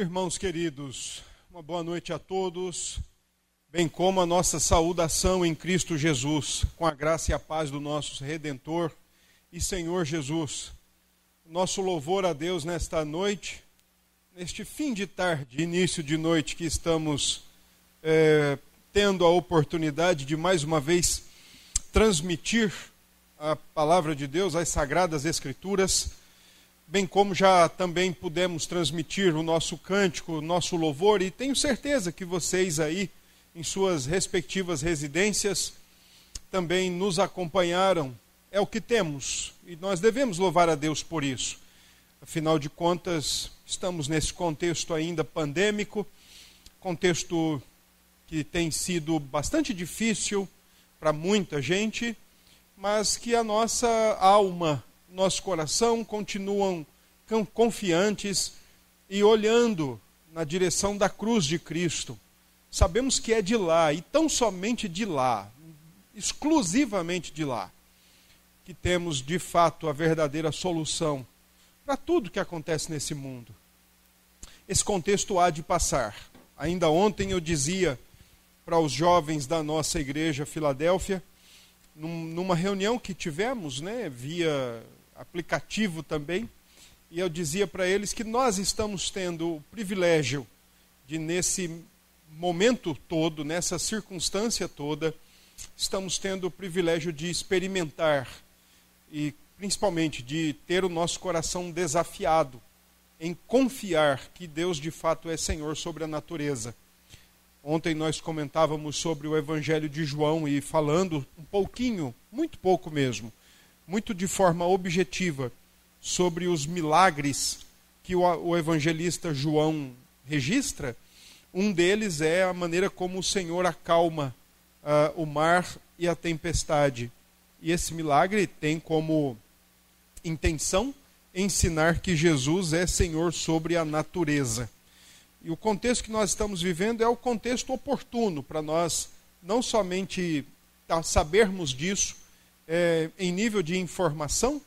Irmãos queridos, uma boa noite a todos, bem como a nossa saudação em Cristo Jesus, com a graça e a paz do nosso Redentor e Senhor Jesus. Nosso louvor a Deus nesta noite, neste fim de tarde, início de noite, que estamos é, tendo a oportunidade de mais uma vez transmitir a palavra de Deus, as sagradas Escrituras bem como já também pudemos transmitir o nosso cântico, o nosso louvor, e tenho certeza que vocês aí, em suas respectivas residências, também nos acompanharam. É o que temos, e nós devemos louvar a Deus por isso. Afinal de contas, estamos nesse contexto ainda pandêmico, contexto que tem sido bastante difícil para muita gente, mas que a nossa alma nosso coração continuam confiantes e olhando na direção da cruz de Cristo. Sabemos que é de lá, e tão somente de lá, exclusivamente de lá, que temos de fato a verdadeira solução para tudo que acontece nesse mundo. Esse contexto há de passar. Ainda ontem eu dizia para os jovens da nossa igreja Filadélfia, numa reunião que tivemos, né, via aplicativo também, e eu dizia para eles que nós estamos tendo o privilégio de, nesse momento todo, nessa circunstância toda, estamos tendo o privilégio de experimentar e principalmente de ter o nosso coração desafiado em confiar que Deus de fato é Senhor sobre a natureza. Ontem nós comentávamos sobre o Evangelho de João e falando um pouquinho, muito pouco mesmo, muito de forma objetiva sobre os milagres que o, evangelista João registra. Um deles é a maneira como o Senhor acalma uh, o mar e a tempestade. E esse milagre tem como intenção ensinar que Jesus é Senhor sobre a natureza. E o contexto que nós estamos vivendo é o contexto oportuno para nós não somente sabermos disso, é, em nível de informação,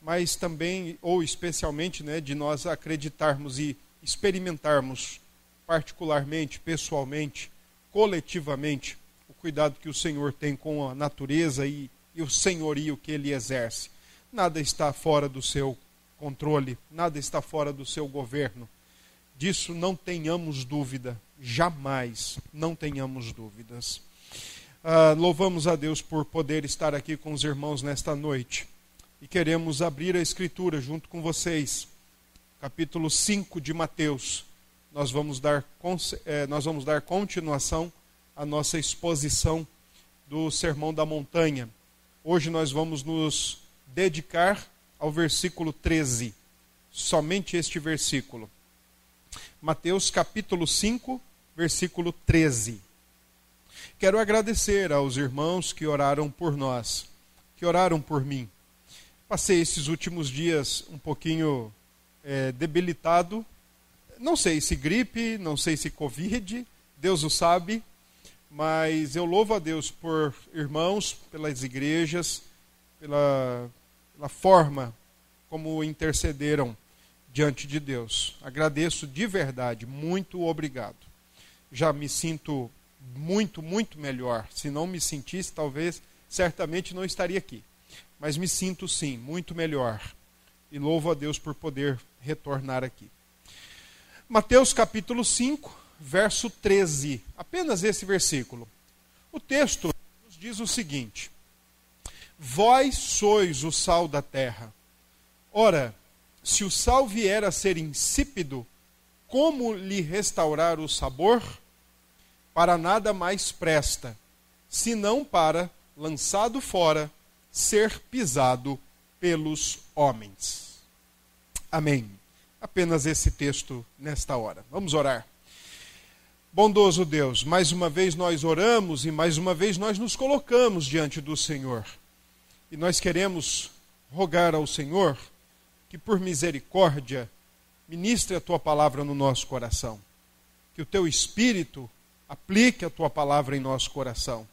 mas também, ou especialmente, né, de nós acreditarmos e experimentarmos particularmente, pessoalmente, coletivamente, o cuidado que o Senhor tem com a natureza e, e o senhorio que ele exerce. Nada está fora do seu controle, nada está fora do seu governo. Disso não tenhamos dúvida, jamais não tenhamos dúvidas. Ah, louvamos a Deus por poder estar aqui com os irmãos nesta noite. E queremos abrir a Escritura junto com vocês. Capítulo 5 de Mateus. Nós vamos dar, eh, nós vamos dar continuação à nossa exposição do Sermão da Montanha. Hoje nós vamos nos dedicar ao versículo 13. Somente este versículo. Mateus capítulo 5, versículo 13. Quero agradecer aos irmãos que oraram por nós, que oraram por mim. Passei esses últimos dias um pouquinho é, debilitado. Não sei se gripe, não sei se Covid, Deus o sabe, mas eu louvo a Deus por irmãos, pelas igrejas, pela, pela forma como intercederam diante de Deus. Agradeço de verdade, muito obrigado. Já me sinto muito, muito melhor. Se não me sentisse, talvez, certamente não estaria aqui. Mas me sinto sim, muito melhor. E louvo a Deus por poder retornar aqui. Mateus capítulo 5, verso 13. Apenas esse versículo. O texto nos diz o seguinte: Vós sois o sal da terra. Ora, se o sal vier a ser insípido, como lhe restaurar o sabor? Para nada mais presta, senão para, lançado fora, ser pisado pelos homens. Amém. Apenas esse texto nesta hora. Vamos orar. Bondoso Deus, mais uma vez nós oramos e mais uma vez nós nos colocamos diante do Senhor. E nós queremos rogar ao Senhor que, por misericórdia, ministre a tua palavra no nosso coração. Que o teu espírito aplique a tua palavra em nosso coração,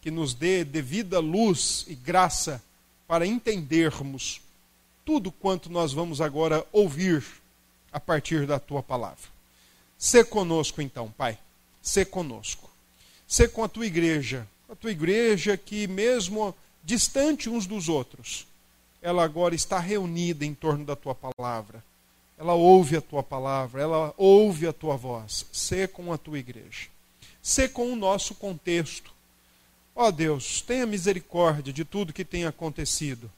que nos dê devida luz e graça para entendermos tudo quanto nós vamos agora ouvir a partir da tua palavra. Sê conosco então, Pai. Sê conosco. Sê com a tua igreja. A tua igreja que, mesmo distante uns dos outros, ela agora está reunida em torno da tua palavra. Ela ouve a tua palavra, ela ouve a tua voz. Sê com a tua igreja. Sê com o nosso contexto. Ó oh Deus, tenha misericórdia de tudo que tem acontecido.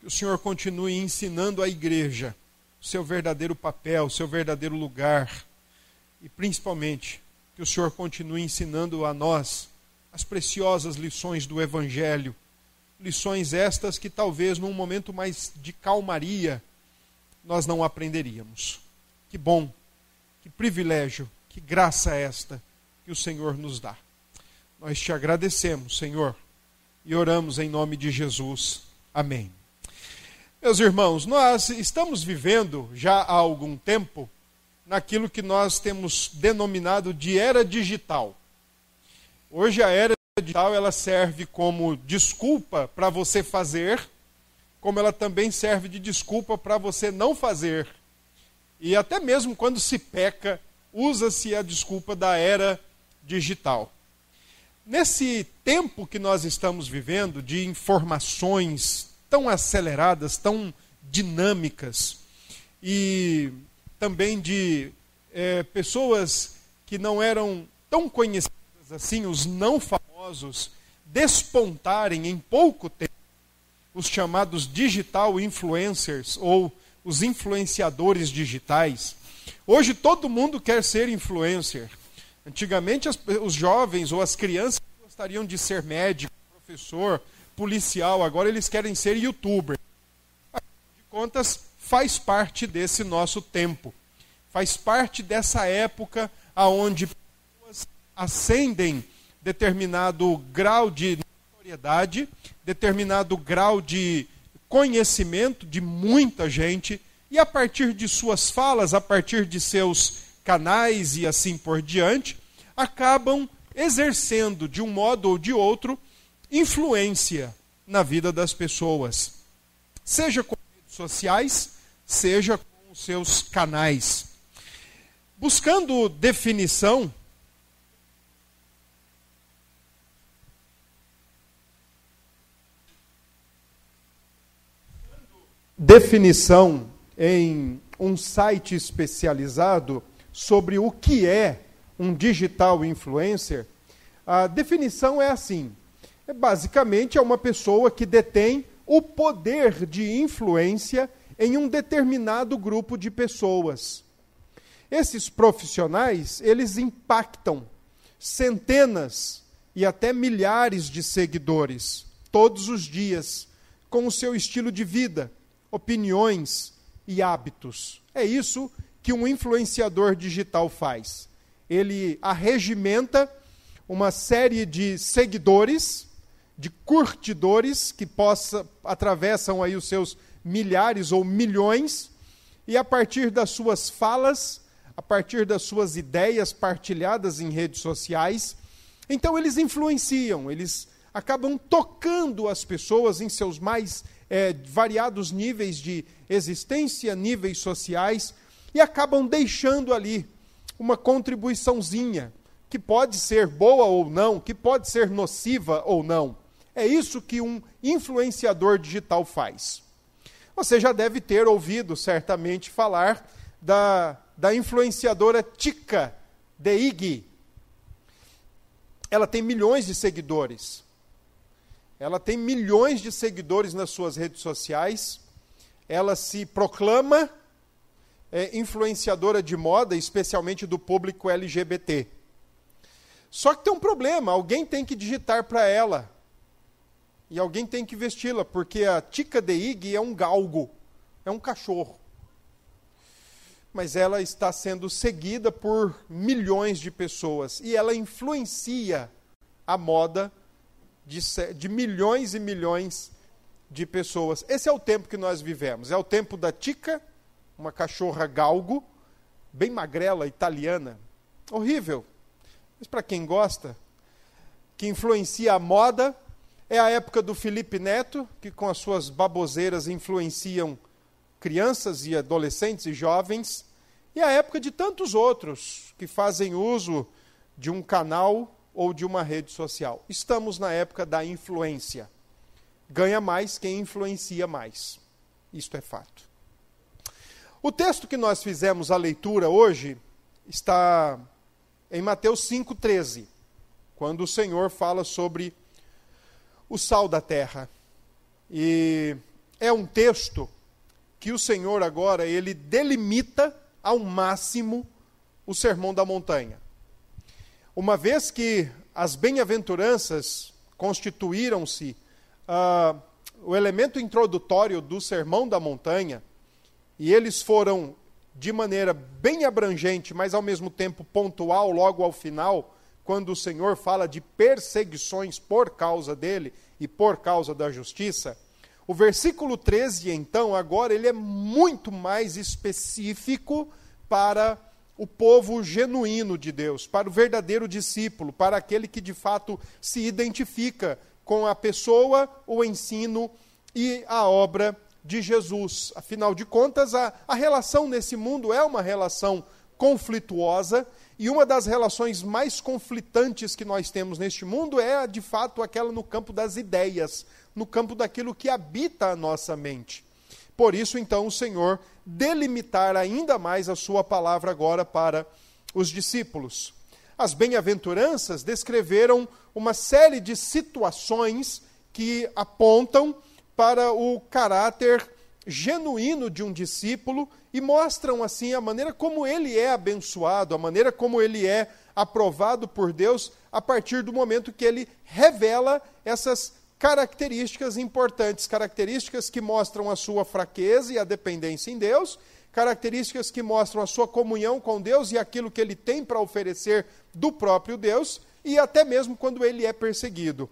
Que o Senhor continue ensinando a igreja o seu verdadeiro papel, o seu verdadeiro lugar. E principalmente, que o Senhor continue ensinando a nós as preciosas lições do Evangelho. Lições estas que talvez num momento mais de calmaria nós não aprenderíamos. Que bom, que privilégio, que graça esta que o Senhor nos dá. Nós te agradecemos, Senhor, e oramos em nome de Jesus. Amém. Meus irmãos, nós estamos vivendo já há algum tempo naquilo que nós temos denominado de era digital. Hoje a era digital ela serve como desculpa para você fazer, como ela também serve de desculpa para você não fazer. E até mesmo quando se peca, usa-se a desculpa da era digital. Nesse tempo que nós estamos vivendo de informações tão aceleradas, tão dinâmicas, e também de é, pessoas que não eram tão conhecidas assim, os não famosos, despontarem em pouco tempo, os chamados digital influencers ou os influenciadores digitais. Hoje todo mundo quer ser influencer. Antigamente as, os jovens ou as crianças gostariam de ser médico, professor, policial, agora eles querem ser youtuber. De contas, faz parte desse nosso tempo. Faz parte dessa época aonde pessoas ascendem determinado grau de notoriedade, determinado grau de conhecimento de muita gente, e a partir de suas falas, a partir de seus canais e assim por diante, acabam exercendo de um modo ou de outro influência na vida das pessoas, seja com redes sociais, seja com os seus canais. Buscando definição, definição em um site especializado sobre o que é um digital influencer, a definição é assim: é basicamente é uma pessoa que detém o poder de influência em um determinado grupo de pessoas. Esses profissionais, eles impactam centenas e até milhares de seguidores todos os dias com o seu estilo de vida, opiniões e hábitos. É isso que um influenciador digital faz. Ele arregimenta uma série de seguidores, de curtidores que possa atravessam aí os seus milhares ou milhões e a partir das suas falas, a partir das suas ideias partilhadas em redes sociais, então eles influenciam, eles acabam tocando as pessoas em seus mais é, variados níveis de existência, níveis sociais, e acabam deixando ali uma contribuiçãozinha, que pode ser boa ou não, que pode ser nociva ou não. É isso que um influenciador digital faz. Você já deve ter ouvido certamente falar da, da influenciadora Tika Deigi. Ela tem milhões de seguidores. Ela tem milhões de seguidores nas suas redes sociais. Ela se proclama é, influenciadora de moda, especialmente do público LGBT. Só que tem um problema: alguém tem que digitar para ela. E alguém tem que vesti-la, porque a Tica de Ig é um galgo, é um cachorro. Mas ela está sendo seguida por milhões de pessoas. E ela influencia a moda de, de milhões e milhões de pessoas. Esse é o tempo que nós vivemos. É o tempo da Tica uma cachorra galgo, bem magrela, italiana. Horrível. Mas para quem gosta, que influencia a moda, é a época do Felipe Neto, que com as suas baboseiras influenciam crianças e adolescentes e jovens. e a época de tantos outros que fazem uso de um canal ou de uma rede social. Estamos na época da influência. Ganha mais quem influencia mais. Isto é fato. O texto que nós fizemos a leitura hoje está em Mateus 5,13, quando o Senhor fala sobre o sal da terra. E é um texto que o Senhor agora ele delimita ao máximo o sermão da montanha. Uma vez que as bem-aventuranças constituíram-se uh, o elemento introdutório do sermão da montanha, e eles foram de maneira bem abrangente, mas ao mesmo tempo pontual, logo ao final, quando o Senhor fala de perseguições por causa dele e por causa da justiça, o versículo 13, então, agora, ele é muito mais específico para o povo genuíno de Deus, para o verdadeiro discípulo, para aquele que de fato se identifica com a pessoa, o ensino e a obra de Jesus. Afinal de contas, a, a relação nesse mundo é uma relação conflituosa e uma das relações mais conflitantes que nós temos neste mundo é, de fato, aquela no campo das ideias, no campo daquilo que habita a nossa mente. Por isso, então, o Senhor delimitar ainda mais a sua palavra agora para os discípulos. As bem-aventuranças descreveram uma série de situações que apontam para o caráter genuíno de um discípulo e mostram assim a maneira como ele é abençoado, a maneira como ele é aprovado por Deus a partir do momento que ele revela essas características importantes, características que mostram a sua fraqueza e a dependência em Deus, características que mostram a sua comunhão com Deus e aquilo que ele tem para oferecer do próprio Deus, e até mesmo quando ele é perseguido.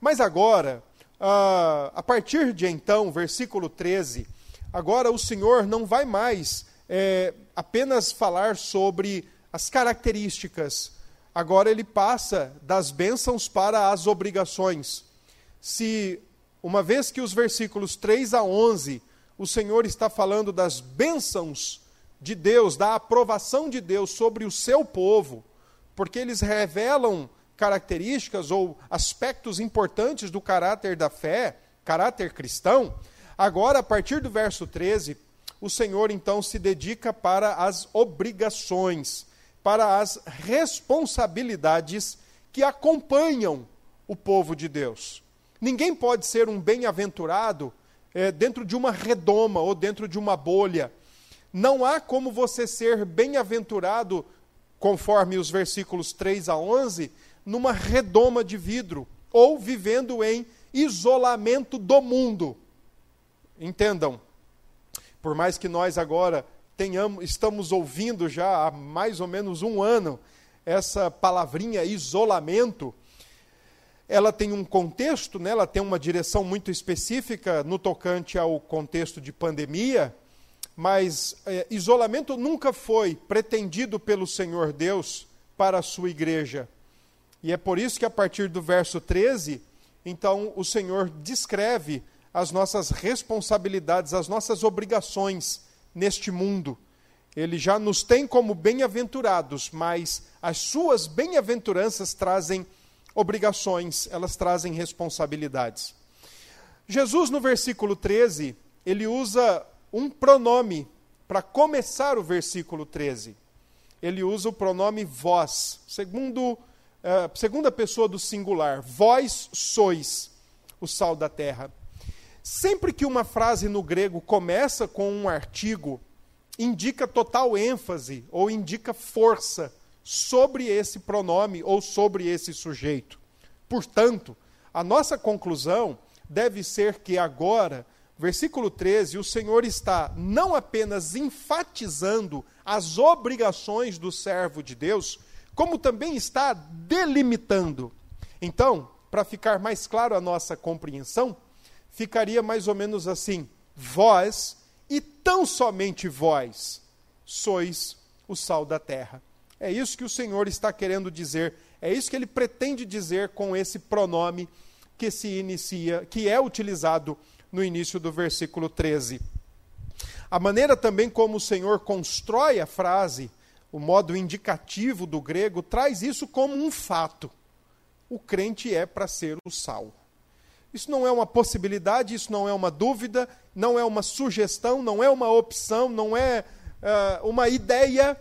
Mas agora, a partir de então, versículo 13, agora o Senhor não vai mais é, apenas falar sobre as características, agora ele passa das bênçãos para as obrigações. Se, uma vez que os versículos 3 a 11, o Senhor está falando das bênçãos de Deus, da aprovação de Deus sobre o seu povo, porque eles revelam características ou aspectos importantes do caráter da fé, caráter cristão. Agora, a partir do verso 13, o Senhor então se dedica para as obrigações, para as responsabilidades que acompanham o povo de Deus. Ninguém pode ser um bem-aventurado é, dentro de uma redoma ou dentro de uma bolha. Não há como você ser bem-aventurado, conforme os versículos 3 a 11, numa redoma de vidro ou vivendo em isolamento do mundo. Entendam, por mais que nós agora tenhamos, estamos ouvindo já há mais ou menos um ano essa palavrinha isolamento, ela tem um contexto, né, ela tem uma direção muito específica no tocante ao contexto de pandemia, mas é, isolamento nunca foi pretendido pelo Senhor Deus para a sua igreja. E é por isso que a partir do verso 13, então o Senhor descreve as nossas responsabilidades, as nossas obrigações neste mundo. Ele já nos tem como bem-aventurados, mas as suas bem-aventuranças trazem obrigações, elas trazem responsabilidades. Jesus, no versículo 13, ele usa um pronome para começar o versículo 13. Ele usa o pronome vós, segundo, uh, segunda pessoa do singular. Vós sois o sal da terra. Sempre que uma frase no grego começa com um artigo, indica total ênfase ou indica força sobre esse pronome ou sobre esse sujeito. Portanto, a nossa conclusão deve ser que agora, versículo 13, o Senhor está não apenas enfatizando as obrigações do servo de Deus, como também está delimitando. Então, para ficar mais claro a nossa compreensão, ficaria mais ou menos assim: vós e tão somente vós sois o sal da terra. É isso que o Senhor está querendo dizer, é isso que ele pretende dizer com esse pronome que se inicia, que é utilizado no início do versículo 13. A maneira também como o Senhor constrói a frase, o modo indicativo do grego, traz isso como um fato. O crente é para ser o sal. Isso não é uma possibilidade, isso não é uma dúvida, não é uma sugestão, não é uma opção, não é uh, uma ideia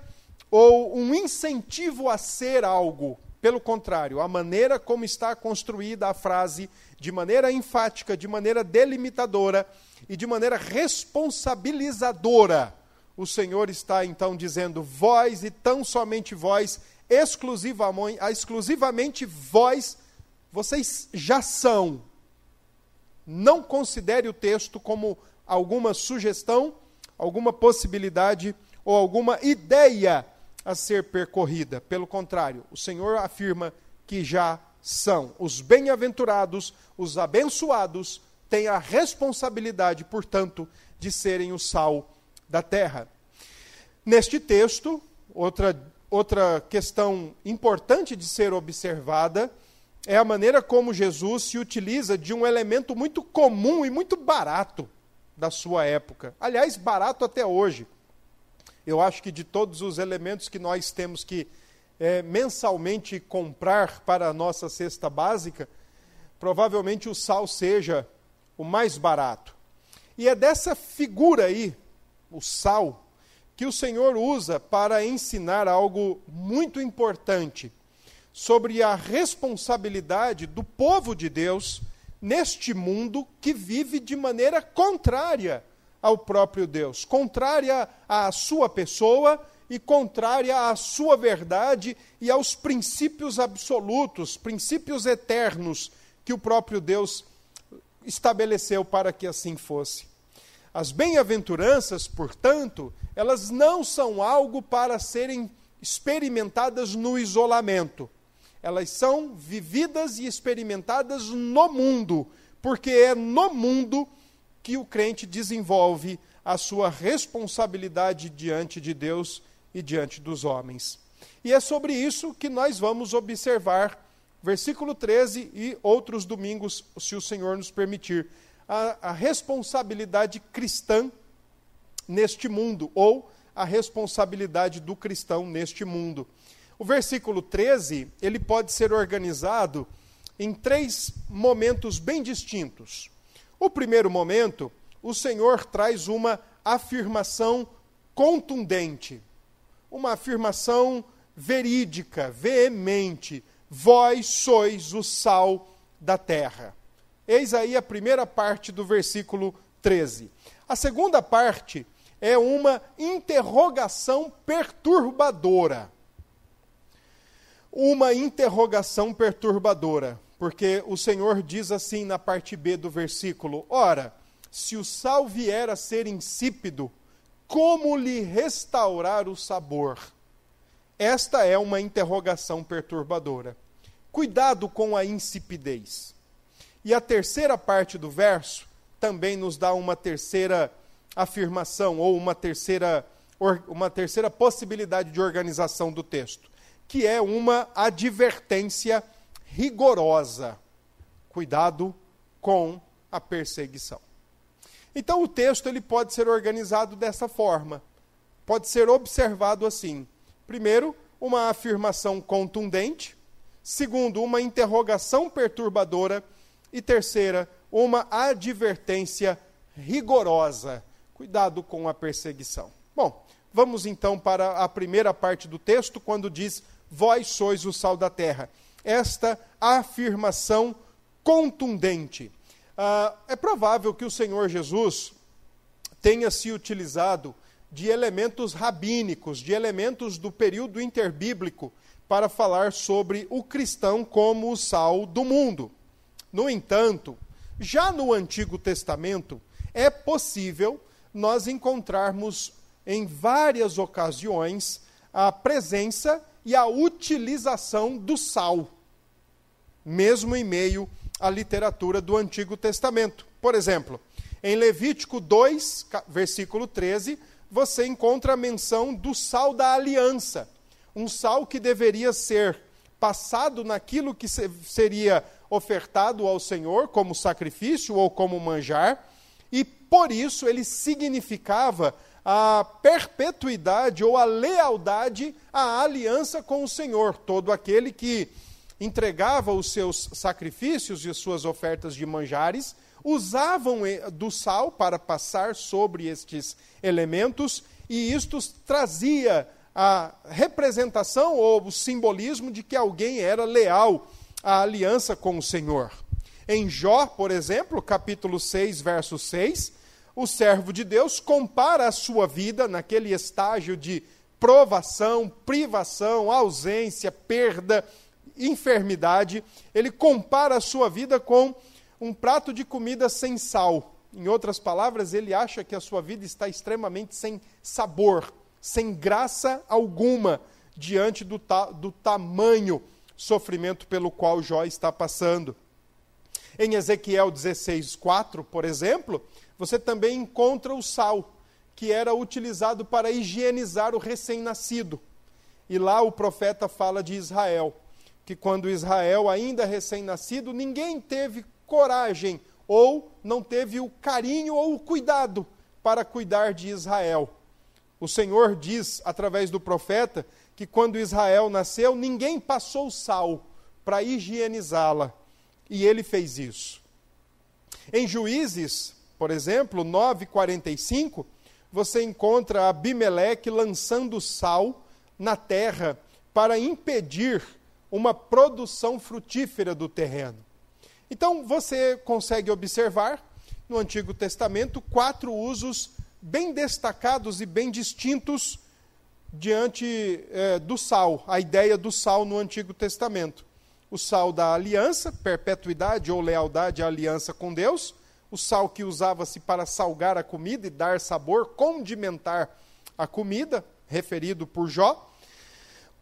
ou um incentivo a ser algo. Pelo contrário, a maneira como está construída a frase, de maneira enfática, de maneira delimitadora e de maneira responsabilizadora, o Senhor está então dizendo: vós e tão somente vós, exclusivamente, exclusivamente vós, vocês já são. Não considere o texto como alguma sugestão, alguma possibilidade ou alguma ideia a ser percorrida. Pelo contrário, o Senhor afirma que já são. Os bem-aventurados, os abençoados, têm a responsabilidade, portanto, de serem o sal da terra. Neste texto, outra, outra questão importante de ser observada é a maneira como Jesus se utiliza de um elemento muito comum e muito barato da sua época. Aliás, barato até hoje eu acho que de todos os elementos que nós temos que é, mensalmente comprar para a nossa cesta básica, provavelmente o sal seja o mais barato. E é dessa figura aí, o sal, que o Senhor usa para ensinar algo muito importante sobre a responsabilidade do povo de Deus neste mundo que vive de maneira contrária ao próprio Deus, contrária à sua pessoa e contrária à sua verdade e aos princípios absolutos, princípios eternos que o próprio Deus estabeleceu para que assim fosse. As bem-aventuranças, portanto, elas não são algo para serem experimentadas no isolamento. Elas são vividas e experimentadas no mundo, porque é no mundo que o crente desenvolve a sua responsabilidade diante de Deus e diante dos homens. E é sobre isso que nós vamos observar, versículo 13 e outros domingos, se o Senhor nos permitir, a, a responsabilidade cristã neste mundo, ou a responsabilidade do cristão neste mundo. O versículo 13, ele pode ser organizado em três momentos bem distintos. O primeiro momento, o Senhor traz uma afirmação contundente, uma afirmação verídica, veemente: Vós sois o sal da terra. Eis aí a primeira parte do versículo 13. A segunda parte é uma interrogação perturbadora. Uma interrogação perturbadora porque o Senhor diz assim na parte B do versículo: Ora, se o sal vier a ser insípido, como lhe restaurar o sabor? Esta é uma interrogação perturbadora. Cuidado com a insipidez. E a terceira parte do verso também nos dá uma terceira afirmação, ou uma terceira, uma terceira possibilidade de organização do texto, que é uma advertência rigorosa. Cuidado com a perseguição. Então o texto ele pode ser organizado dessa forma. Pode ser observado assim. Primeiro, uma afirmação contundente, segundo, uma interrogação perturbadora e terceira, uma advertência rigorosa. Cuidado com a perseguição. Bom, vamos então para a primeira parte do texto, quando diz: Vós sois o sal da terra esta afirmação contundente. Ah, é provável que o Senhor Jesus tenha se utilizado de elementos rabínicos, de elementos do período interbíblico, para falar sobre o cristão como o sal do mundo. No entanto, já no Antigo Testamento, é possível nós encontrarmos em várias ocasiões a presença e a utilização do sal, mesmo em meio à literatura do Antigo Testamento. Por exemplo, em Levítico 2, versículo 13, você encontra a menção do sal da aliança, um sal que deveria ser passado naquilo que seria ofertado ao Senhor como sacrifício ou como manjar, e por isso ele significava a perpetuidade ou a lealdade à aliança com o Senhor. Todo aquele que entregava os seus sacrifícios e as suas ofertas de manjares usavam do sal para passar sobre estes elementos, e isto trazia a representação ou o simbolismo de que alguém era leal à aliança com o Senhor. Em Jó, por exemplo, capítulo 6, verso 6, o servo de Deus compara a sua vida naquele estágio de provação, privação, ausência, perda, enfermidade, ele compara a sua vida com um prato de comida sem sal. Em outras palavras, ele acha que a sua vida está extremamente sem sabor, sem graça alguma, diante do, ta do tamanho sofrimento pelo qual Jó está passando. Em Ezequiel 16, 4, por exemplo, você também encontra o sal, que era utilizado para higienizar o recém-nascido. E lá o profeta fala de Israel, que quando Israel, ainda recém-nascido, ninguém teve coragem ou não teve o carinho ou o cuidado para cuidar de Israel. O Senhor diz, através do profeta, que quando Israel nasceu, ninguém passou sal para higienizá-la. E ele fez isso. Em Juízes, por exemplo, 9:45, você encontra Abimeleque lançando sal na terra para impedir uma produção frutífera do terreno. Então você consegue observar no Antigo Testamento quatro usos bem destacados e bem distintos diante é, do sal, a ideia do sal no Antigo Testamento. O sal da aliança, perpetuidade ou lealdade à aliança com Deus, o sal que usava-se para salgar a comida e dar sabor, condimentar a comida, referido por Jó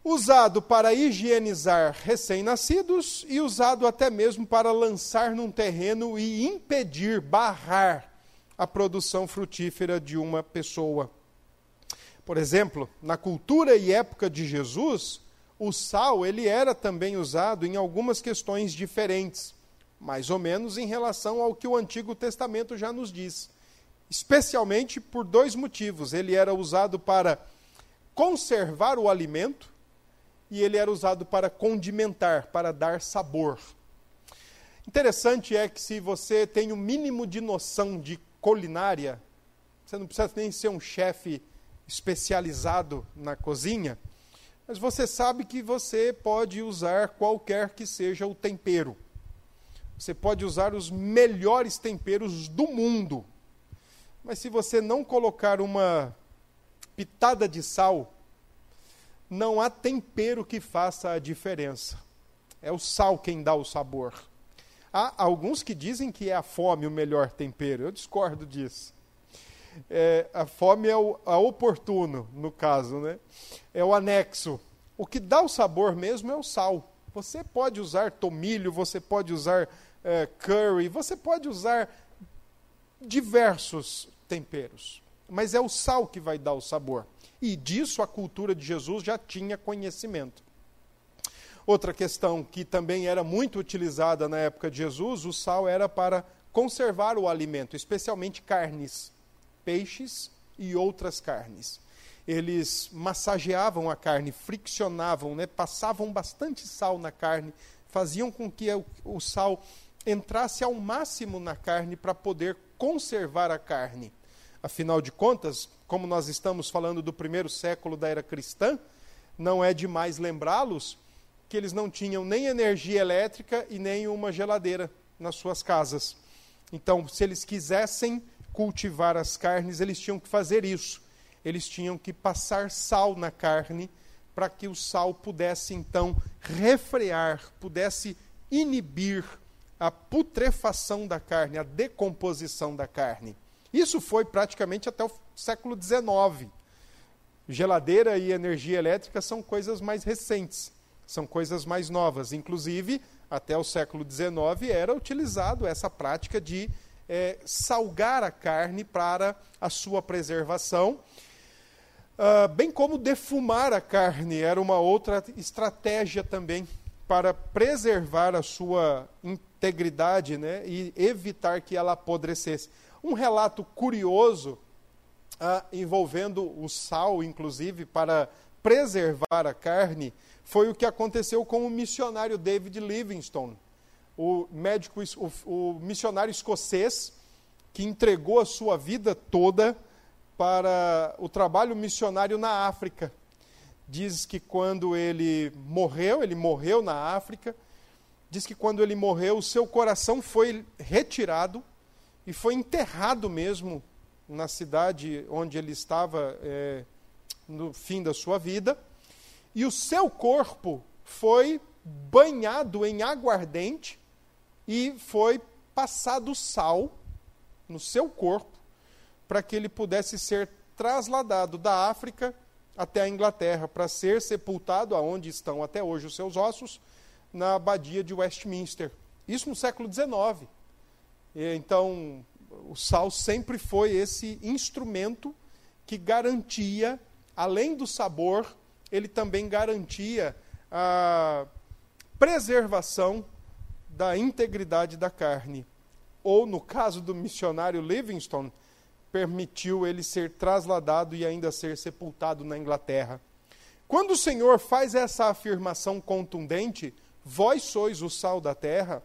usado para higienizar recém-nascidos e usado até mesmo para lançar num terreno e impedir, barrar a produção frutífera de uma pessoa. Por exemplo, na cultura e época de Jesus, o sal ele era também usado em algumas questões diferentes, mais ou menos em relação ao que o Antigo Testamento já nos diz. Especialmente por dois motivos. Ele era usado para conservar o alimento, e ele era usado para condimentar, para dar sabor. Interessante é que se você tem o um mínimo de noção de culinária, você não precisa nem ser um chefe especializado na cozinha, mas você sabe que você pode usar qualquer que seja o tempero. Você pode usar os melhores temperos do mundo. Mas se você não colocar uma pitada de sal, não há tempero que faça a diferença. É o sal quem dá o sabor. Há alguns que dizem que é a fome o melhor tempero. Eu discordo disso. É, a fome é o a oportuno, no caso, né? É o anexo. O que dá o sabor mesmo é o sal. Você pode usar tomilho, você pode usar é, curry, você pode usar diversos temperos. Mas é o sal que vai dar o sabor. E disso a cultura de Jesus já tinha conhecimento. Outra questão que também era muito utilizada na época de Jesus, o sal era para conservar o alimento, especialmente carnes, peixes e outras carnes. Eles massageavam a carne, friccionavam, né, passavam bastante sal na carne, faziam com que o sal entrasse ao máximo na carne para poder conservar a carne. Afinal de contas, como nós estamos falando do primeiro século da era cristã, não é demais lembrá-los que eles não tinham nem energia elétrica e nem uma geladeira nas suas casas. Então, se eles quisessem cultivar as carnes, eles tinham que fazer isso. Eles tinham que passar sal na carne para que o sal pudesse então refrear, pudesse inibir a putrefação da carne, a decomposição da carne. Isso foi praticamente até o século XIX. Geladeira e energia elétrica são coisas mais recentes, são coisas mais novas. Inclusive, até o século XIX era utilizado essa prática de é, salgar a carne para a sua preservação. Uh, bem como defumar a carne era uma outra estratégia também para preservar a sua integridade né, e evitar que ela apodrecesse. Um relato curioso ah, envolvendo o sal, inclusive, para preservar a carne, foi o que aconteceu com o missionário David Livingstone, o médico, o, o missionário escocês que entregou a sua vida toda para o trabalho missionário na África. Diz que quando ele morreu, ele morreu na África, diz que quando ele morreu, o seu coração foi retirado e foi enterrado mesmo na cidade onde ele estava é, no fim da sua vida, e o seu corpo foi banhado em aguardente e foi passado sal no seu corpo para que ele pudesse ser trasladado da África até a Inglaterra para ser sepultado aonde estão até hoje os seus ossos na abadia de Westminster. Isso no século XIX. Então, o sal sempre foi esse instrumento que garantia, além do sabor, ele também garantia a preservação da integridade da carne. Ou, no caso do missionário Livingstone, permitiu ele ser trasladado e ainda ser sepultado na Inglaterra. Quando o Senhor faz essa afirmação contundente, vós sois o sal da terra,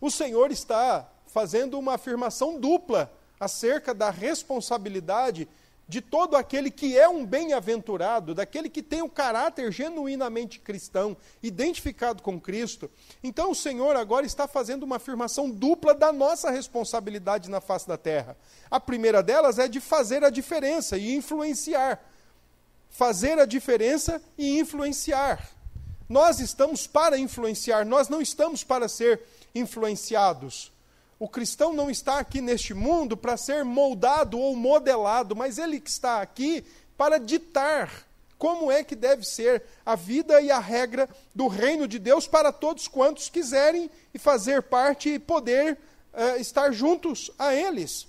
o Senhor está fazendo uma afirmação dupla acerca da responsabilidade de todo aquele que é um bem-aventurado, daquele que tem o um caráter genuinamente cristão, identificado com Cristo. Então o Senhor agora está fazendo uma afirmação dupla da nossa responsabilidade na face da terra. A primeira delas é de fazer a diferença e influenciar. Fazer a diferença e influenciar. Nós estamos para influenciar, nós não estamos para ser influenciados. O cristão não está aqui neste mundo para ser moldado ou modelado, mas ele está aqui para ditar como é que deve ser a vida e a regra do reino de Deus para todos quantos quiserem e fazer parte e poder uh, estar juntos a eles.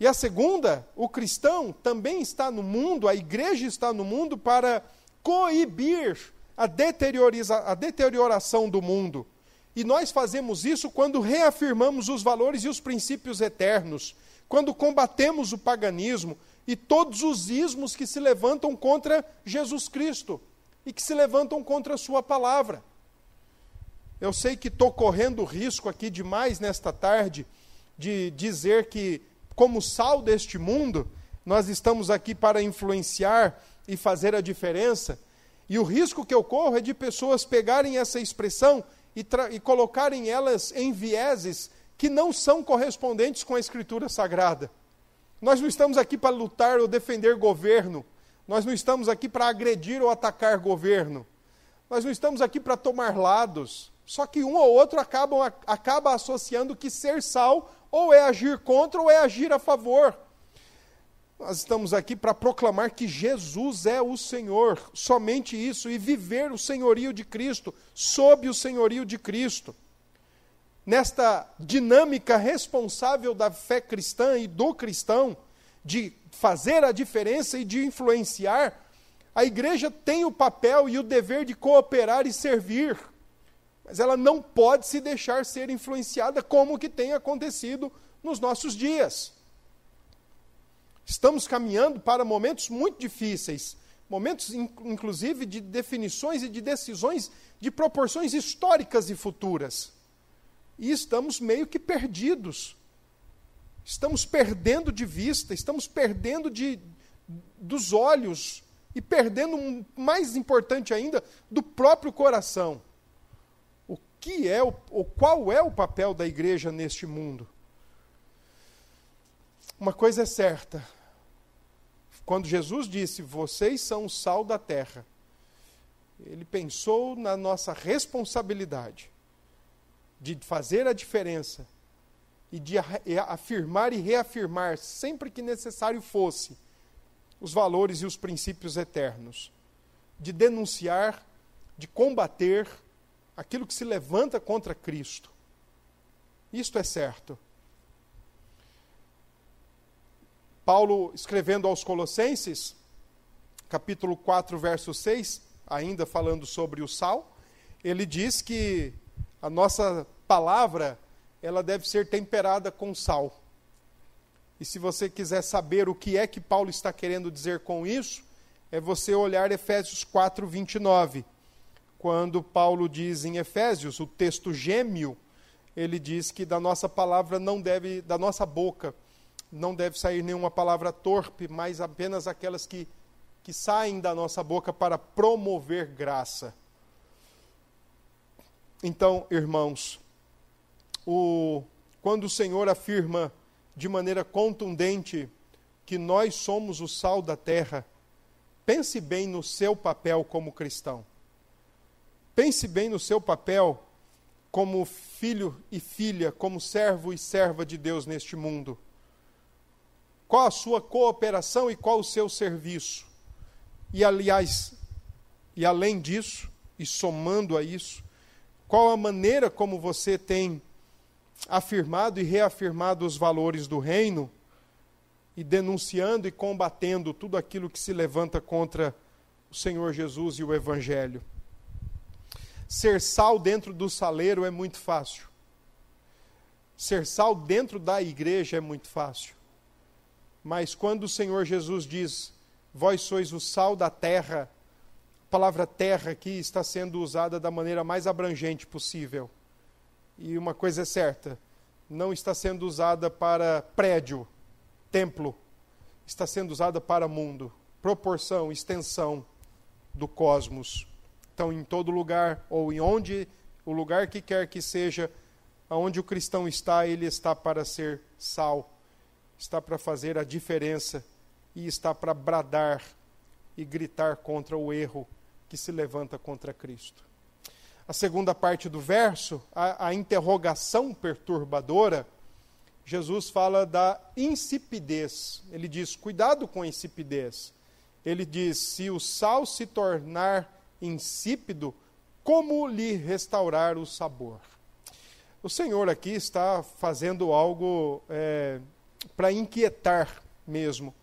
E a segunda, o cristão também está no mundo, a igreja está no mundo para coibir a, a deterioração do mundo. E nós fazemos isso quando reafirmamos os valores e os princípios eternos, quando combatemos o paganismo e todos os ismos que se levantam contra Jesus Cristo e que se levantam contra a Sua palavra. Eu sei que estou correndo risco aqui demais nesta tarde de dizer que, como sal deste mundo, nós estamos aqui para influenciar e fazer a diferença. E o risco que eu corro é de pessoas pegarem essa expressão e, e colocarem elas em vieses que não são correspondentes com a Escritura Sagrada. Nós não estamos aqui para lutar ou defender governo. Nós não estamos aqui para agredir ou atacar governo. Nós não estamos aqui para tomar lados. Só que um ou outro acabam, acaba associando que ser sal ou é agir contra ou é agir a favor. Nós estamos aqui para proclamar que Jesus é o Senhor, somente isso, e viver o senhorio de Cristo, sob o senhorio de Cristo. Nesta dinâmica responsável da fé cristã e do cristão, de fazer a diferença e de influenciar, a igreja tem o papel e o dever de cooperar e servir, mas ela não pode se deixar ser influenciada como que tem acontecido nos nossos dias. Estamos caminhando para momentos muito difíceis, momentos inclusive de definições e de decisões de proporções históricas e futuras. E estamos meio que perdidos. Estamos perdendo de vista, estamos perdendo de, dos olhos e perdendo, mais importante ainda, do próprio coração. O que é o, qual é o papel da igreja neste mundo? Uma coisa é certa, quando Jesus disse: Vocês são o sal da terra, ele pensou na nossa responsabilidade de fazer a diferença e de afirmar e reafirmar, sempre que necessário fosse, os valores e os princípios eternos, de denunciar, de combater aquilo que se levanta contra Cristo. Isto é certo. Paulo, escrevendo aos Colossenses, capítulo 4, verso 6, ainda falando sobre o sal, ele diz que a nossa palavra ela deve ser temperada com sal. E se você quiser saber o que é que Paulo está querendo dizer com isso, é você olhar Efésios 4, 29. Quando Paulo diz em Efésios, o texto gêmeo, ele diz que da nossa palavra não deve, da nossa boca, não deve sair nenhuma palavra torpe, mas apenas aquelas que, que saem da nossa boca para promover graça. Então, irmãos, o, quando o Senhor afirma de maneira contundente que nós somos o sal da terra, pense bem no seu papel como cristão. Pense bem no seu papel como filho e filha, como servo e serva de Deus neste mundo. Qual a sua cooperação e qual o seu serviço? E aliás, e além disso, e somando a isso, qual a maneira como você tem afirmado e reafirmado os valores do reino e denunciando e combatendo tudo aquilo que se levanta contra o Senhor Jesus e o Evangelho. Ser sal dentro do saleiro é muito fácil. Ser sal dentro da igreja é muito fácil. Mas quando o Senhor Jesus diz: Vós sois o sal da terra, a palavra terra aqui está sendo usada da maneira mais abrangente possível. E uma coisa é certa: não está sendo usada para prédio, templo, está sendo usada para mundo, proporção, extensão do cosmos. Então, em todo lugar, ou em onde, o lugar que quer que seja, aonde o cristão está, ele está para ser sal, está para fazer a diferença e está para bradar e gritar contra o erro que se levanta contra Cristo a segunda parte do verso, a, a interrogação perturbadora, Jesus fala da insipidez. Ele diz: cuidado com a insipidez. Ele diz: se o sal se tornar insípido, como lhe restaurar o sabor? O Senhor aqui está fazendo algo é, para inquietar mesmo,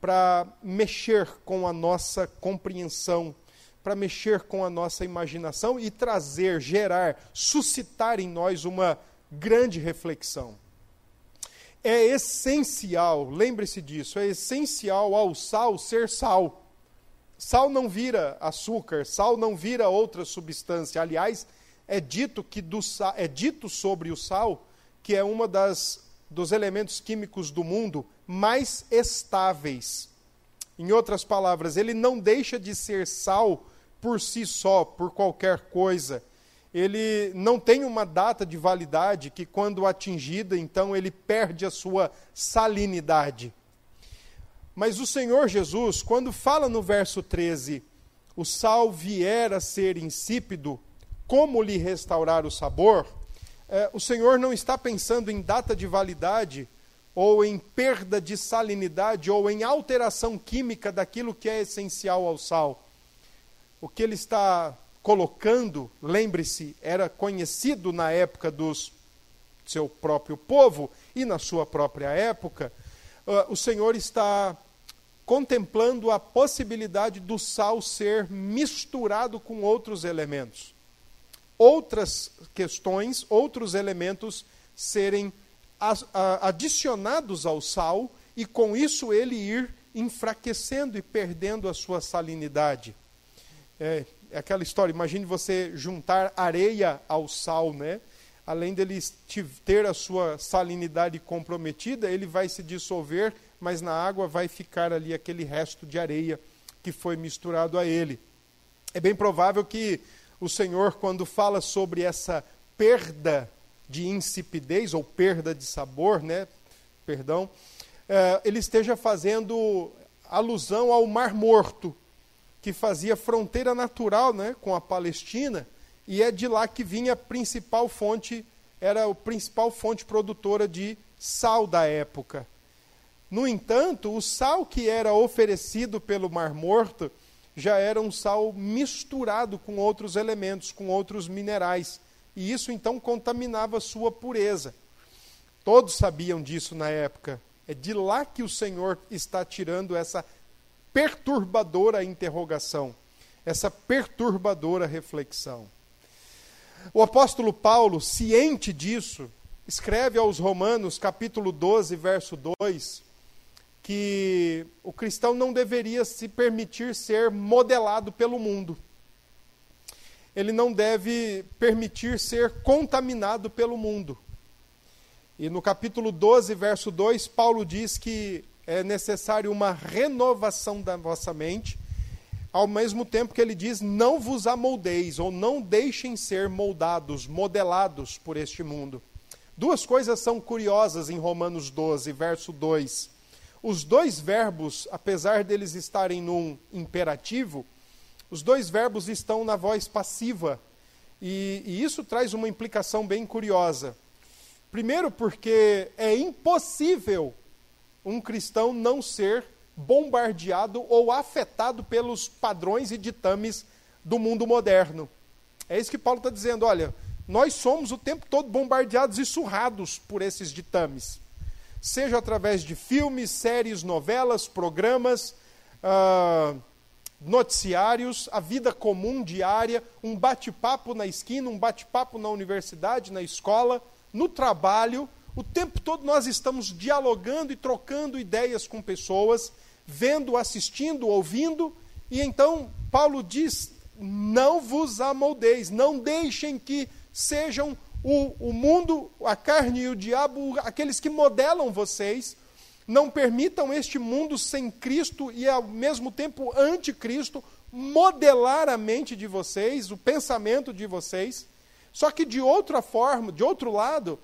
para mexer com a nossa compreensão para mexer com a nossa imaginação e trazer, gerar, suscitar em nós uma grande reflexão. É essencial, lembre-se disso, é essencial ao sal ser sal. Sal não vira açúcar, sal não vira outra substância. Aliás, é dito que do sal, é dito sobre o sal que é uma das dos elementos químicos do mundo mais estáveis. Em outras palavras, ele não deixa de ser sal por si só, por qualquer coisa. Ele não tem uma data de validade que, quando atingida, então ele perde a sua salinidade. Mas o Senhor Jesus, quando fala no verso 13, o sal vier a ser insípido, como lhe restaurar o sabor? É, o Senhor não está pensando em data de validade, ou em perda de salinidade, ou em alteração química daquilo que é essencial ao sal o que ele está colocando, lembre-se, era conhecido na época do seu próprio povo e na sua própria época, uh, o Senhor está contemplando a possibilidade do sal ser misturado com outros elementos. Outras questões, outros elementos serem adicionados ao sal e com isso ele ir enfraquecendo e perdendo a sua salinidade. É, é aquela história, imagine você juntar areia ao sal, né? Além dele ter a sua salinidade comprometida, ele vai se dissolver, mas na água vai ficar ali aquele resto de areia que foi misturado a ele. É bem provável que o Senhor, quando fala sobre essa perda de insipidez ou perda de sabor, né? Perdão, é, ele esteja fazendo alusão ao Mar Morto, que fazia fronteira natural né, com a Palestina, e é de lá que vinha a principal fonte, era a principal fonte produtora de sal da época. No entanto, o sal que era oferecido pelo Mar Morto já era um sal misturado com outros elementos, com outros minerais, e isso então contaminava sua pureza. Todos sabiam disso na época. É de lá que o Senhor está tirando essa perturbadora interrogação, essa perturbadora reflexão. O apóstolo Paulo, ciente disso, escreve aos Romanos, capítulo 12, verso 2, que o cristão não deveria se permitir ser modelado pelo mundo. Ele não deve permitir ser contaminado pelo mundo. E no capítulo 12, verso 2, Paulo diz que é necessário uma renovação da vossa mente, ao mesmo tempo que ele diz: não vos amoldeis, ou não deixem ser moldados, modelados por este mundo. Duas coisas são curiosas em Romanos 12, verso 2. Os dois verbos, apesar deles estarem num imperativo, os dois verbos estão na voz passiva. E, e isso traz uma implicação bem curiosa. Primeiro, porque é impossível um cristão não ser bombardeado ou afetado pelos padrões e ditames do mundo moderno. É isso que Paulo está dizendo. Olha, nós somos o tempo todo bombardeados e surrados por esses ditames seja através de filmes, séries, novelas, programas, uh, noticiários, a vida comum diária, um bate-papo na esquina, um bate-papo na universidade, na escola, no trabalho. O tempo todo nós estamos dialogando e trocando ideias com pessoas, vendo, assistindo, ouvindo, e então Paulo diz: não vos amoldeis, não deixem que sejam o, o mundo, a carne e o diabo, aqueles que modelam vocês, não permitam este mundo sem Cristo e ao mesmo tempo anticristo modelar a mente de vocês, o pensamento de vocês. Só que de outra forma, de outro lado,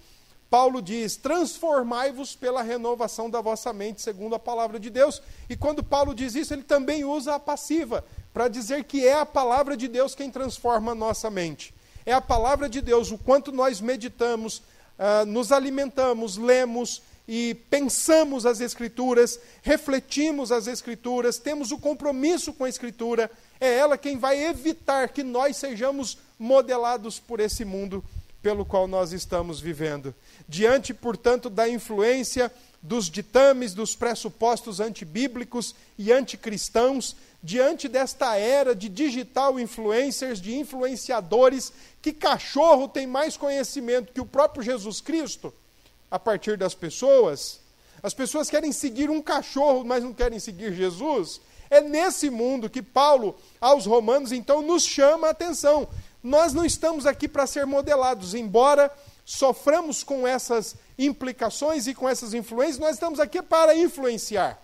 Paulo diz: transformai-vos pela renovação da vossa mente, segundo a palavra de Deus. E quando Paulo diz isso, ele também usa a passiva, para dizer que é a palavra de Deus quem transforma a nossa mente é a palavra de Deus, o quanto nós meditamos, uh, nos alimentamos, lemos e pensamos as Escrituras, refletimos as Escrituras, temos o compromisso com a Escritura, é ela quem vai evitar que nós sejamos modelados por esse mundo pelo qual nós estamos vivendo. Diante, portanto, da influência dos ditames, dos pressupostos antibíblicos e anticristãos, diante desta era de digital influencers, de influenciadores, que cachorro tem mais conhecimento que o próprio Jesus Cristo a partir das pessoas? As pessoas querem seguir um cachorro, mas não querem seguir Jesus. É nesse mundo que Paulo, aos Romanos, então, nos chama a atenção. Nós não estamos aqui para ser modelados, embora soframos com essas implicações e com essas influências, nós estamos aqui para influenciar.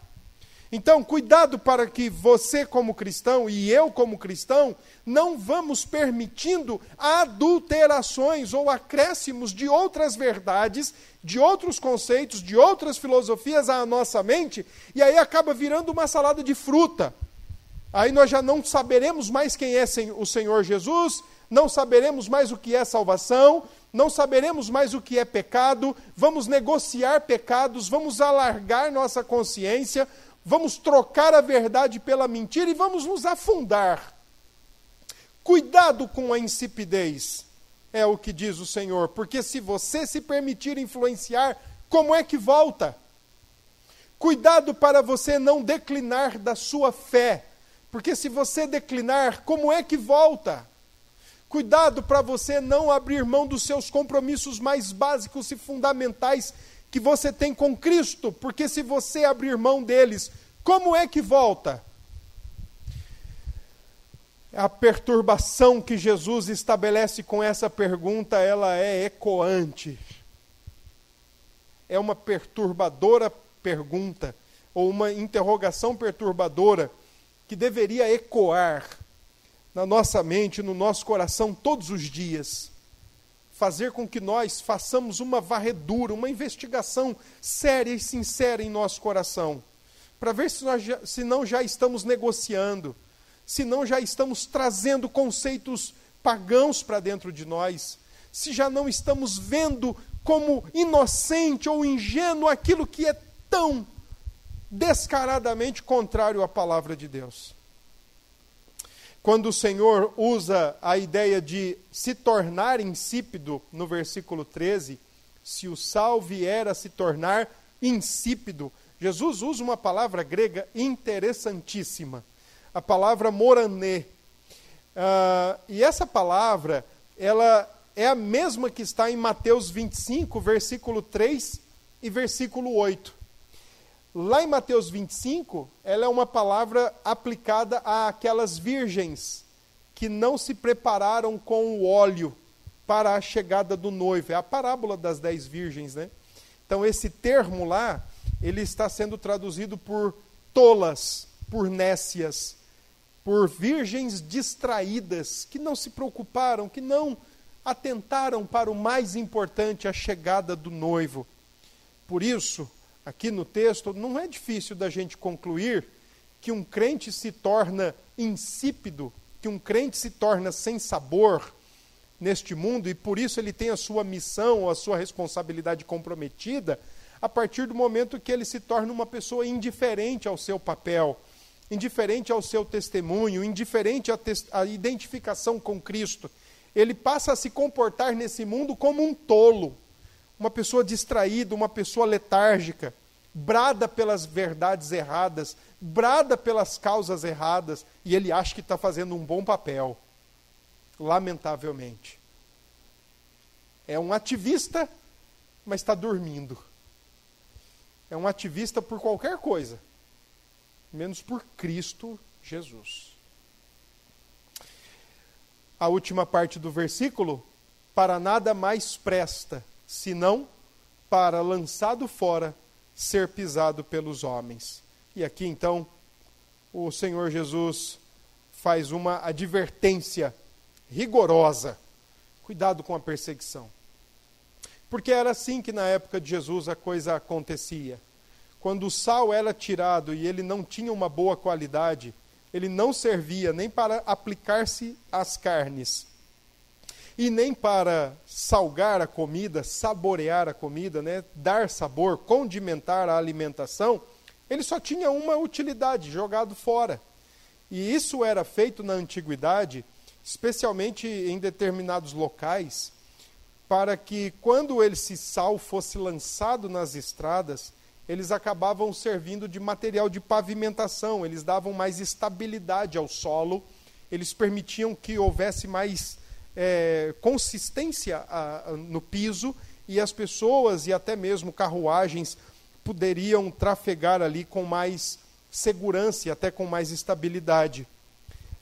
Então, cuidado para que você, como cristão, e eu, como cristão, não vamos permitindo adulterações ou acréscimos de outras verdades, de outros conceitos, de outras filosofias à nossa mente, e aí acaba virando uma salada de fruta. Aí nós já não saberemos mais quem é o Senhor Jesus, não saberemos mais o que é salvação, não saberemos mais o que é pecado, vamos negociar pecados, vamos alargar nossa consciência, vamos trocar a verdade pela mentira e vamos nos afundar. Cuidado com a insipidez, é o que diz o Senhor, porque se você se permitir influenciar, como é que volta? Cuidado para você não declinar da sua fé, porque se você declinar, como é que volta? Cuidado para você não abrir mão dos seus compromissos mais básicos e fundamentais que você tem com Cristo, porque se você abrir mão deles, como é que volta? A perturbação que Jesus estabelece com essa pergunta, ela é ecoante. É uma perturbadora pergunta, ou uma interrogação perturbadora, que deveria ecoar na nossa mente, no nosso coração todos os dias fazer com que nós façamos uma varredura, uma investigação séria e sincera em nosso coração, para ver se, nós já, se não já estamos negociando, se não já estamos trazendo conceitos pagãos para dentro de nós, se já não estamos vendo como inocente ou ingênuo aquilo que é tão descaradamente contrário à palavra de Deus quando o Senhor usa a ideia de se tornar insípido, no versículo 13, se o sal vier a se tornar insípido, Jesus usa uma palavra grega interessantíssima, a palavra morané. Uh, e essa palavra, ela é a mesma que está em Mateus 25, versículo 3 e versículo 8. Lá em Mateus 25, ela é uma palavra aplicada àquelas virgens que não se prepararam com o óleo para a chegada do noivo. É a parábola das dez virgens, né? Então, esse termo lá, ele está sendo traduzido por tolas, por nécias, por virgens distraídas, que não se preocuparam, que não atentaram para o mais importante, a chegada do noivo. Por isso, aqui no texto, não é difícil da gente concluir que um crente se torna insípido, que um crente se torna sem sabor neste mundo e por isso ele tem a sua missão, a sua responsabilidade comprometida, a partir do momento que ele se torna uma pessoa indiferente ao seu papel, indiferente ao seu testemunho, indiferente à, à identificação com Cristo. Ele passa a se comportar nesse mundo como um tolo, uma pessoa distraída, uma pessoa letárgica, brada pelas verdades erradas, brada pelas causas erradas, e ele acha que está fazendo um bom papel. Lamentavelmente. É um ativista, mas está dormindo. É um ativista por qualquer coisa, menos por Cristo Jesus. A última parte do versículo: para nada mais presta, senão para, lançado fora, ser pisado pelos homens. E aqui então, o Senhor Jesus faz uma advertência rigorosa. Cuidado com a perseguição. Porque era assim que na época de Jesus a coisa acontecia. Quando o sal era tirado e ele não tinha uma boa qualidade, ele não servia nem para aplicar-se às carnes, e nem para salgar a comida, saborear a comida, né, dar sabor, condimentar a alimentação, ele só tinha uma utilidade, jogado fora. E isso era feito na antiguidade, especialmente em determinados locais, para que quando esse sal fosse lançado nas estradas, eles acabavam servindo de material de pavimentação, eles davam mais estabilidade ao solo, eles permitiam que houvesse mais é, consistência a, a, no piso e as pessoas e até mesmo carruagens poderiam trafegar ali com mais segurança e até com mais estabilidade.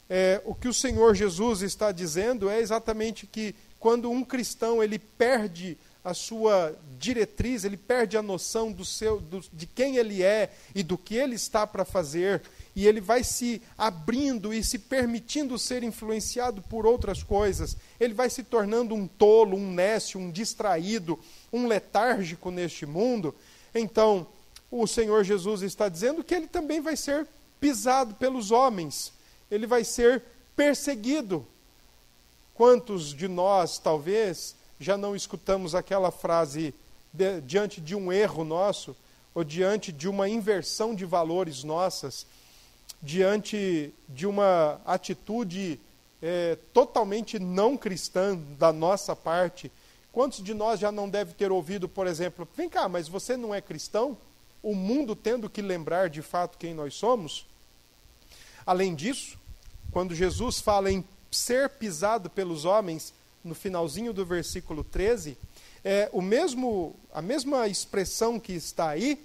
É, o que o Senhor Jesus está dizendo é exatamente que quando um cristão ele perde a sua diretriz, ele perde a noção do seu, do, de quem ele é e do que ele está para fazer, e ele vai se abrindo e se permitindo ser influenciado por outras coisas. Ele vai se tornando um tolo, um nécio, um distraído, um letárgico neste mundo. Então, o Senhor Jesus está dizendo que ele também vai ser pisado pelos homens, ele vai ser perseguido. Quantos de nós, talvez, já não escutamos aquela frase de, diante de um erro nosso, ou diante de uma inversão de valores nossas, diante de uma atitude é, totalmente não cristã da nossa parte? Quantos de nós já não deve ter ouvido, por exemplo, vem cá, mas você não é cristão? O mundo tendo que lembrar de fato quem nós somos? Além disso, quando Jesus fala em ser pisado pelos homens, no finalzinho do versículo 13, é, o mesmo, a mesma expressão que está aí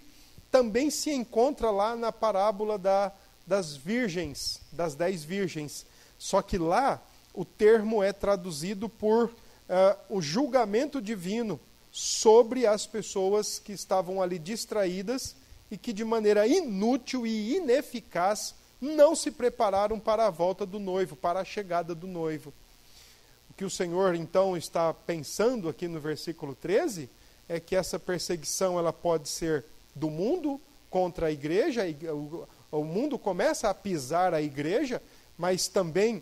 também se encontra lá na parábola da, das virgens, das dez virgens. Só que lá o termo é traduzido por uh, o julgamento divino sobre as pessoas que estavam ali distraídas e que de maneira inútil e ineficaz não se prepararam para a volta do noivo, para a chegada do noivo. O que o Senhor então está pensando aqui no versículo 13 é que essa perseguição ela pode ser do mundo contra a igreja, o mundo começa a pisar a igreja, mas também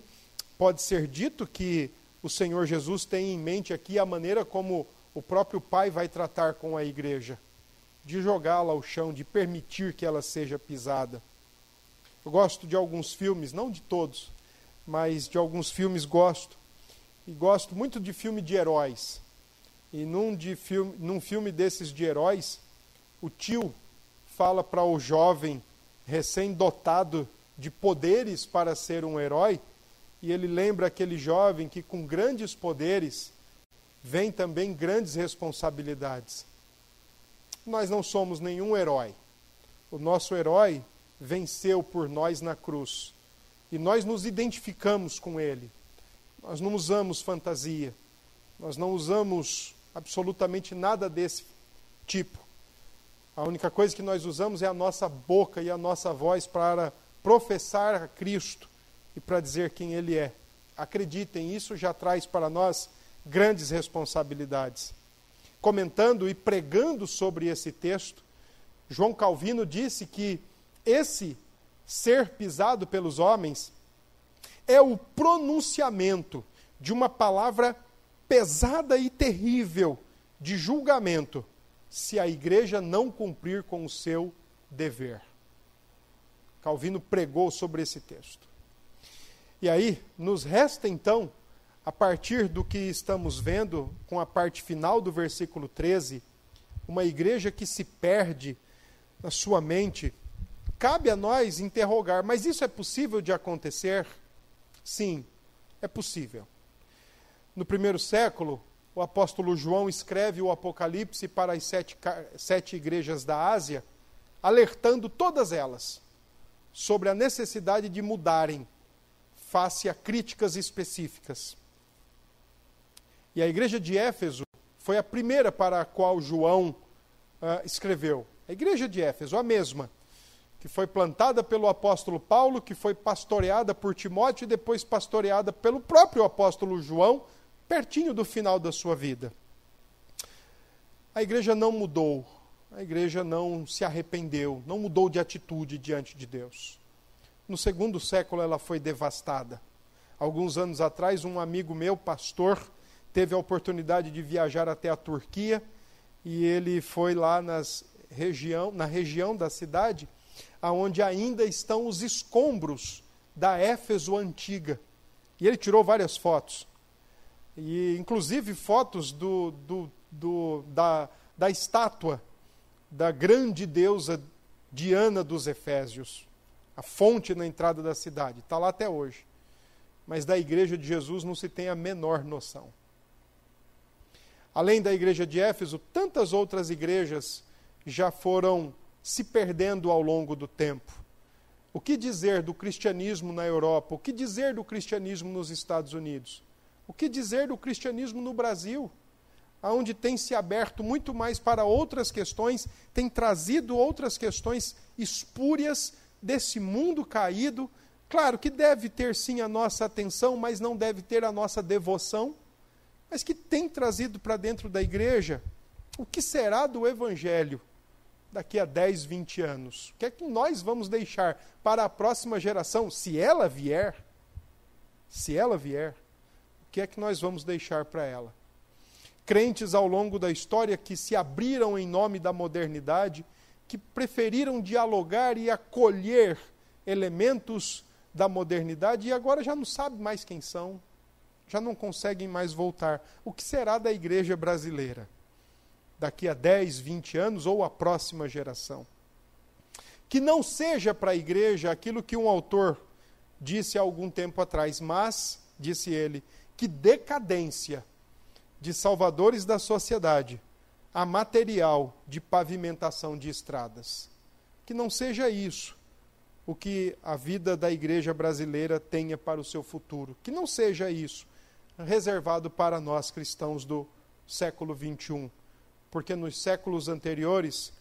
pode ser dito que o Senhor Jesus tem em mente aqui a maneira como o próprio Pai vai tratar com a igreja, de jogá-la ao chão, de permitir que ela seja pisada. Eu gosto de alguns filmes, não de todos, mas de alguns filmes gosto. E gosto muito de filme de heróis. E num, de filme, num filme desses de heróis, o tio fala para o jovem recém-dotado de poderes para ser um herói, e ele lembra aquele jovem que com grandes poderes vem também grandes responsabilidades. Nós não somos nenhum herói. O nosso herói venceu por nós na cruz. E nós nos identificamos com ele. Nós não usamos fantasia. Nós não usamos absolutamente nada desse tipo. A única coisa que nós usamos é a nossa boca e a nossa voz para professar a Cristo e para dizer quem Ele é. Acreditem, isso já traz para nós grandes responsabilidades. Comentando e pregando sobre esse texto, João Calvino disse que esse ser pisado pelos homens é o pronunciamento de uma palavra pesada e terrível de julgamento se a igreja não cumprir com o seu dever. Calvino pregou sobre esse texto. E aí, nos resta então, a partir do que estamos vendo com a parte final do versículo 13, uma igreja que se perde na sua mente. Cabe a nós interrogar, mas isso é possível de acontecer? Sim, é possível. No primeiro século, o apóstolo João escreve o Apocalipse para as sete, sete igrejas da Ásia, alertando todas elas sobre a necessidade de mudarem face a críticas específicas. E a igreja de Éfeso foi a primeira para a qual João uh, escreveu. A igreja de Éfeso, a mesma, que foi plantada pelo apóstolo Paulo, que foi pastoreada por Timóteo e depois pastoreada pelo próprio apóstolo João, pertinho do final da sua vida. A igreja não mudou, a igreja não se arrependeu, não mudou de atitude diante de Deus. No segundo século ela foi devastada. Alguns anos atrás, um amigo meu, pastor, teve a oportunidade de viajar até a Turquia e ele foi lá nas região, na região da cidade, aonde ainda estão os escombros da Éfeso antiga. E ele tirou várias fotos. E inclusive fotos do, do, do, da, da estátua da grande deusa Diana dos Efésios a fonte na entrada da cidade. Está lá até hoje. Mas da igreja de Jesus não se tem a menor noção. Além da igreja de Éfeso, tantas outras igrejas já foram se perdendo ao longo do tempo. O que dizer do cristianismo na Europa? O que dizer do cristianismo nos Estados Unidos? O que dizer do cristianismo no Brasil? Onde tem se aberto muito mais para outras questões, tem trazido outras questões espúrias desse mundo caído, claro que deve ter sim a nossa atenção, mas não deve ter a nossa devoção, mas que tem trazido para dentro da igreja o que será do evangelho daqui a 10, 20 anos? O que é que nós vamos deixar para a próxima geração, se ela vier? Se ela vier, que é que nós vamos deixar para ela? Crentes ao longo da história que se abriram em nome da modernidade que preferiram dialogar e acolher elementos da modernidade e agora já não sabe mais quem são, já não conseguem mais voltar. O que será da igreja brasileira daqui a 10, 20 anos ou a próxima geração? Que não seja para a igreja aquilo que um autor disse há algum tempo atrás, mas, disse ele, que decadência de salvadores da sociedade a material de pavimentação de estradas. Que não seja isso o que a vida da igreja brasileira tenha para o seu futuro. Que não seja isso reservado para nós cristãos do século 21. Porque nos séculos anteriores,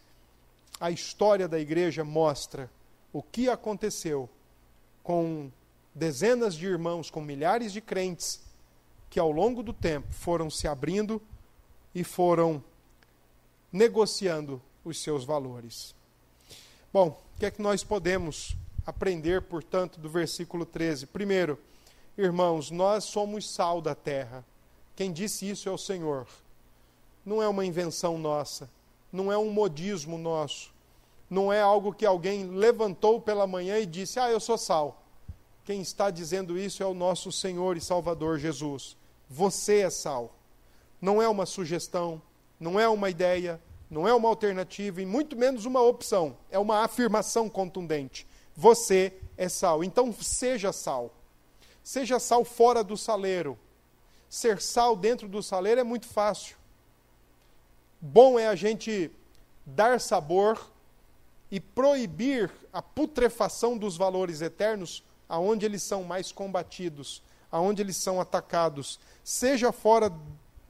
a história da igreja mostra o que aconteceu com dezenas de irmãos, com milhares de crentes, que ao longo do tempo foram se abrindo e foram negociando os seus valores. Bom, o que é que nós podemos aprender, portanto, do versículo 13? Primeiro, irmãos, nós somos sal da terra. Quem disse isso é o Senhor. Não é uma invenção nossa, não é um modismo nosso, não é algo que alguém levantou pela manhã e disse: Ah, eu sou sal. Quem está dizendo isso é o nosso Senhor e Salvador Jesus. Você é sal. Não é uma sugestão, não é uma ideia, não é uma alternativa e muito menos uma opção. É uma afirmação contundente. Você é sal. Então seja sal. Seja sal fora do saleiro. ser sal dentro do saleiro é muito fácil. Bom é a gente dar sabor e proibir a putrefação dos valores eternos aonde eles são mais combatidos, aonde eles são atacados. Seja fora,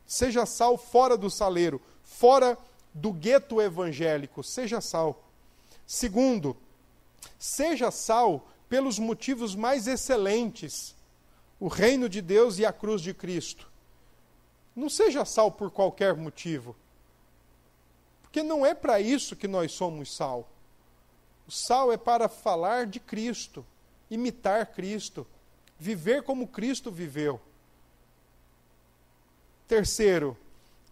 seja sal fora do saleiro, fora do gueto evangélico, seja sal. Segundo, seja sal pelos motivos mais excelentes, o reino de Deus e a cruz de Cristo. Não seja sal por qualquer motivo. Porque não é para isso que nós somos sal. O sal é para falar de Cristo, imitar Cristo, viver como Cristo viveu. Terceiro,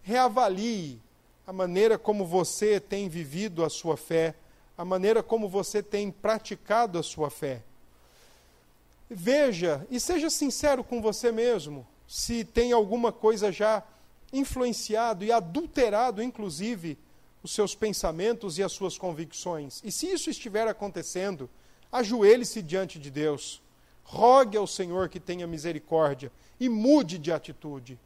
reavalie a maneira como você tem vivido a sua fé, a maneira como você tem praticado a sua fé. Veja e seja sincero com você mesmo, se tem alguma coisa já influenciado e adulterado, inclusive, os seus pensamentos e as suas convicções. E se isso estiver acontecendo, ajoelhe-se diante de Deus, rogue ao Senhor que tenha misericórdia e mude de atitude.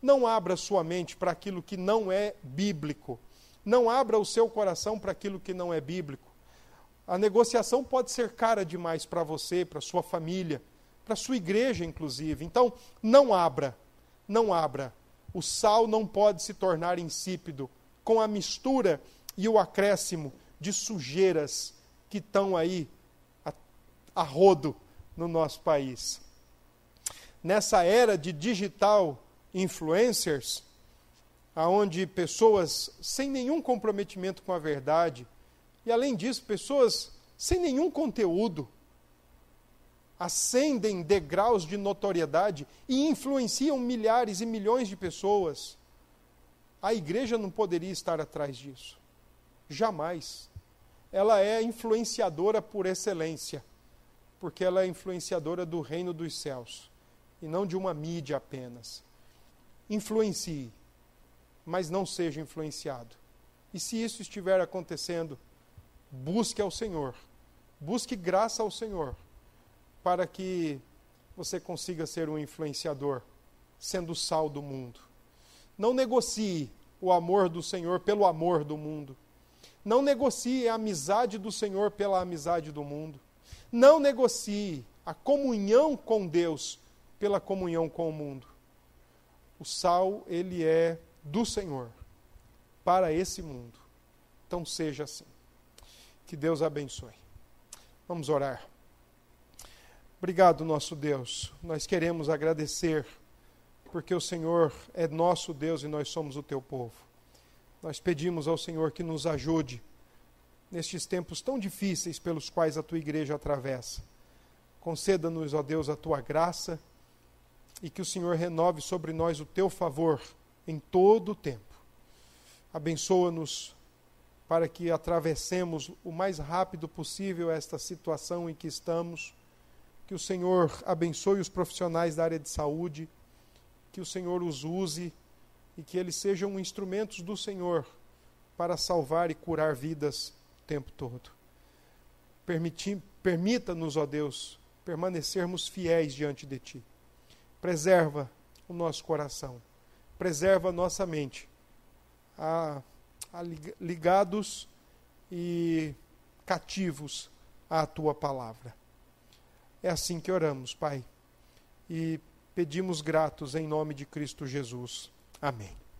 Não abra sua mente para aquilo que não é bíblico. Não abra o seu coração para aquilo que não é bíblico. A negociação pode ser cara demais para você, para sua família, para sua igreja, inclusive. Então, não abra, não abra. O sal não pode se tornar insípido com a mistura e o acréscimo de sujeiras que estão aí a, a rodo no nosso país. Nessa era de digital influencers, aonde pessoas sem nenhum comprometimento com a verdade, e além disso, pessoas sem nenhum conteúdo, ascendem degraus de notoriedade e influenciam milhares e milhões de pessoas. A igreja não poderia estar atrás disso. Jamais. Ela é influenciadora por excelência, porque ela é influenciadora do reino dos céus e não de uma mídia apenas influencie, mas não seja influenciado. E se isso estiver acontecendo, busque ao Senhor, busque graça ao Senhor, para que você consiga ser um influenciador, sendo sal do mundo. Não negocie o amor do Senhor pelo amor do mundo. Não negocie a amizade do Senhor pela amizade do mundo. Não negocie a comunhão com Deus pela comunhão com o mundo. O sal, ele é do Senhor para esse mundo. Então seja assim. Que Deus abençoe. Vamos orar. Obrigado, nosso Deus. Nós queremos agradecer porque o Senhor é nosso Deus e nós somos o teu povo. Nós pedimos ao Senhor que nos ajude nestes tempos tão difíceis pelos quais a tua igreja atravessa. Conceda-nos, ó Deus, a tua graça e que o Senhor renove sobre nós o teu favor em todo o tempo. Abençoa-nos para que atravessemos o mais rápido possível esta situação em que estamos. Que o Senhor abençoe os profissionais da área de saúde, que o Senhor os use e que eles sejam instrumentos do Senhor para salvar e curar vidas tempo todo. Permita-nos, ó Deus, permanecermos fiéis diante de Ti preserva o nosso coração, preserva a nossa mente, a, a ligados e cativos à tua palavra. É assim que oramos, Pai, e pedimos gratos em nome de Cristo Jesus. Amém.